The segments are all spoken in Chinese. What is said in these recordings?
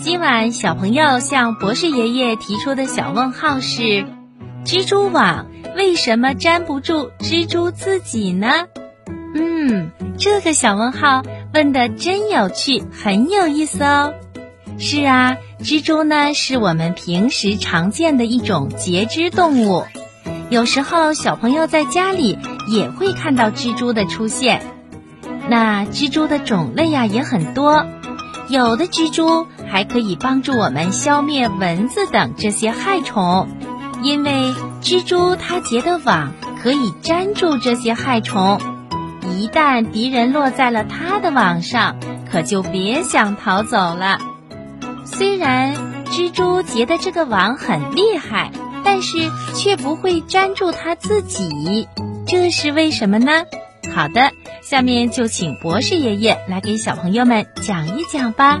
今晚小朋友向博士爷爷提出的小问号是：蜘蛛网为什么粘不住蜘蛛自己呢？嗯，这个小问号问的真有趣，很有意思哦。是啊，蜘蛛呢是我们平时常见的一种节肢动物，有时候小朋友在家里也会看到蜘蛛的出现。那蜘蛛的种类呀也很多，有的蜘蛛还可以帮助我们消灭蚊子等这些害虫，因为蜘蛛它结的网可以粘住这些害虫，一旦敌人落在了它的网上，可就别想逃走了。虽然蜘蛛结的这个网很厉害，但是却不会粘住它自己，这是为什么呢？好的，下面就请博士爷爷来给小朋友们讲一讲吧。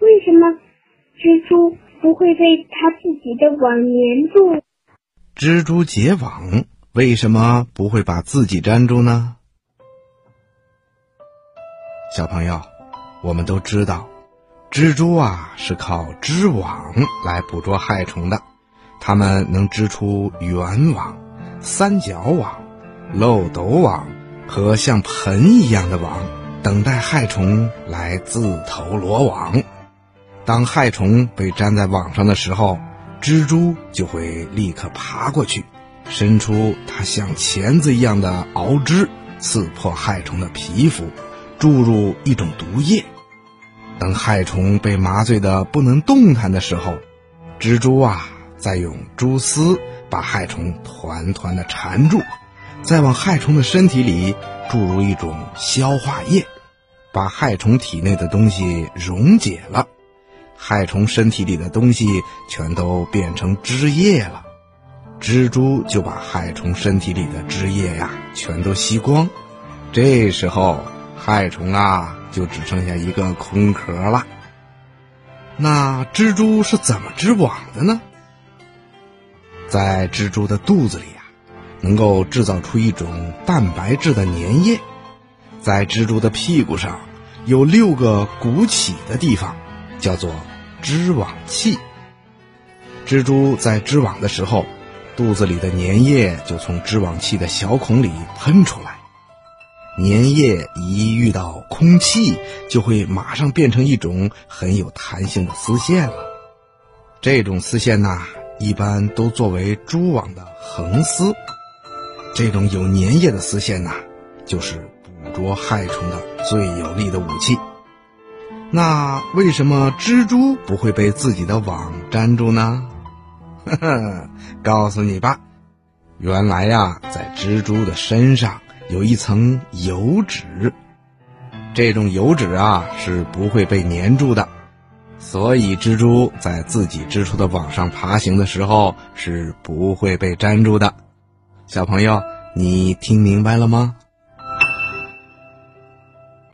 为什么蜘蛛不会被它自己的网粘住？蜘蛛结网为什么不会把自己粘住呢？小朋友，我们都知道，蜘蛛啊是靠织网来捕捉害虫的。它们能织出圆网、三角网、漏斗网和像盆一样的网，等待害虫来自投罗网。当害虫被粘在网上的时候，蜘蛛就会立刻爬过去，伸出它像钳子一样的螯肢，刺破害虫的皮肤。注入一种毒液，等害虫被麻醉的不能动弹的时候，蜘蛛啊再用蛛丝把害虫团团的缠住，再往害虫的身体里注入一种消化液，把害虫体内的东西溶解了，害虫身体里的东西全都变成汁液了，蜘蛛就把害虫身体里的汁液呀全都吸光，这时候。害虫啊，就只剩下一个空壳了。那蜘蛛是怎么织网的呢？在蜘蛛的肚子里啊，能够制造出一种蛋白质的粘液。在蜘蛛的屁股上有六个鼓起的地方，叫做织网器。蜘蛛在织网的时候，肚子里的粘液就从织网器的小孔里喷出来。粘液一遇到空气，就会马上变成一种很有弹性的丝线了。这种丝线呐，一般都作为蛛网的横丝。这种有粘液的丝线呐，就是捕捉害虫的最有力的武器。那为什么蜘蛛不会被自己的网粘住呢？呵呵，告诉你吧，原来呀，在蜘蛛的身上。有一层油脂，这种油脂啊是不会被粘住的，所以蜘蛛在自己织出的网上爬行的时候是不会被粘住的。小朋友，你听明白了吗？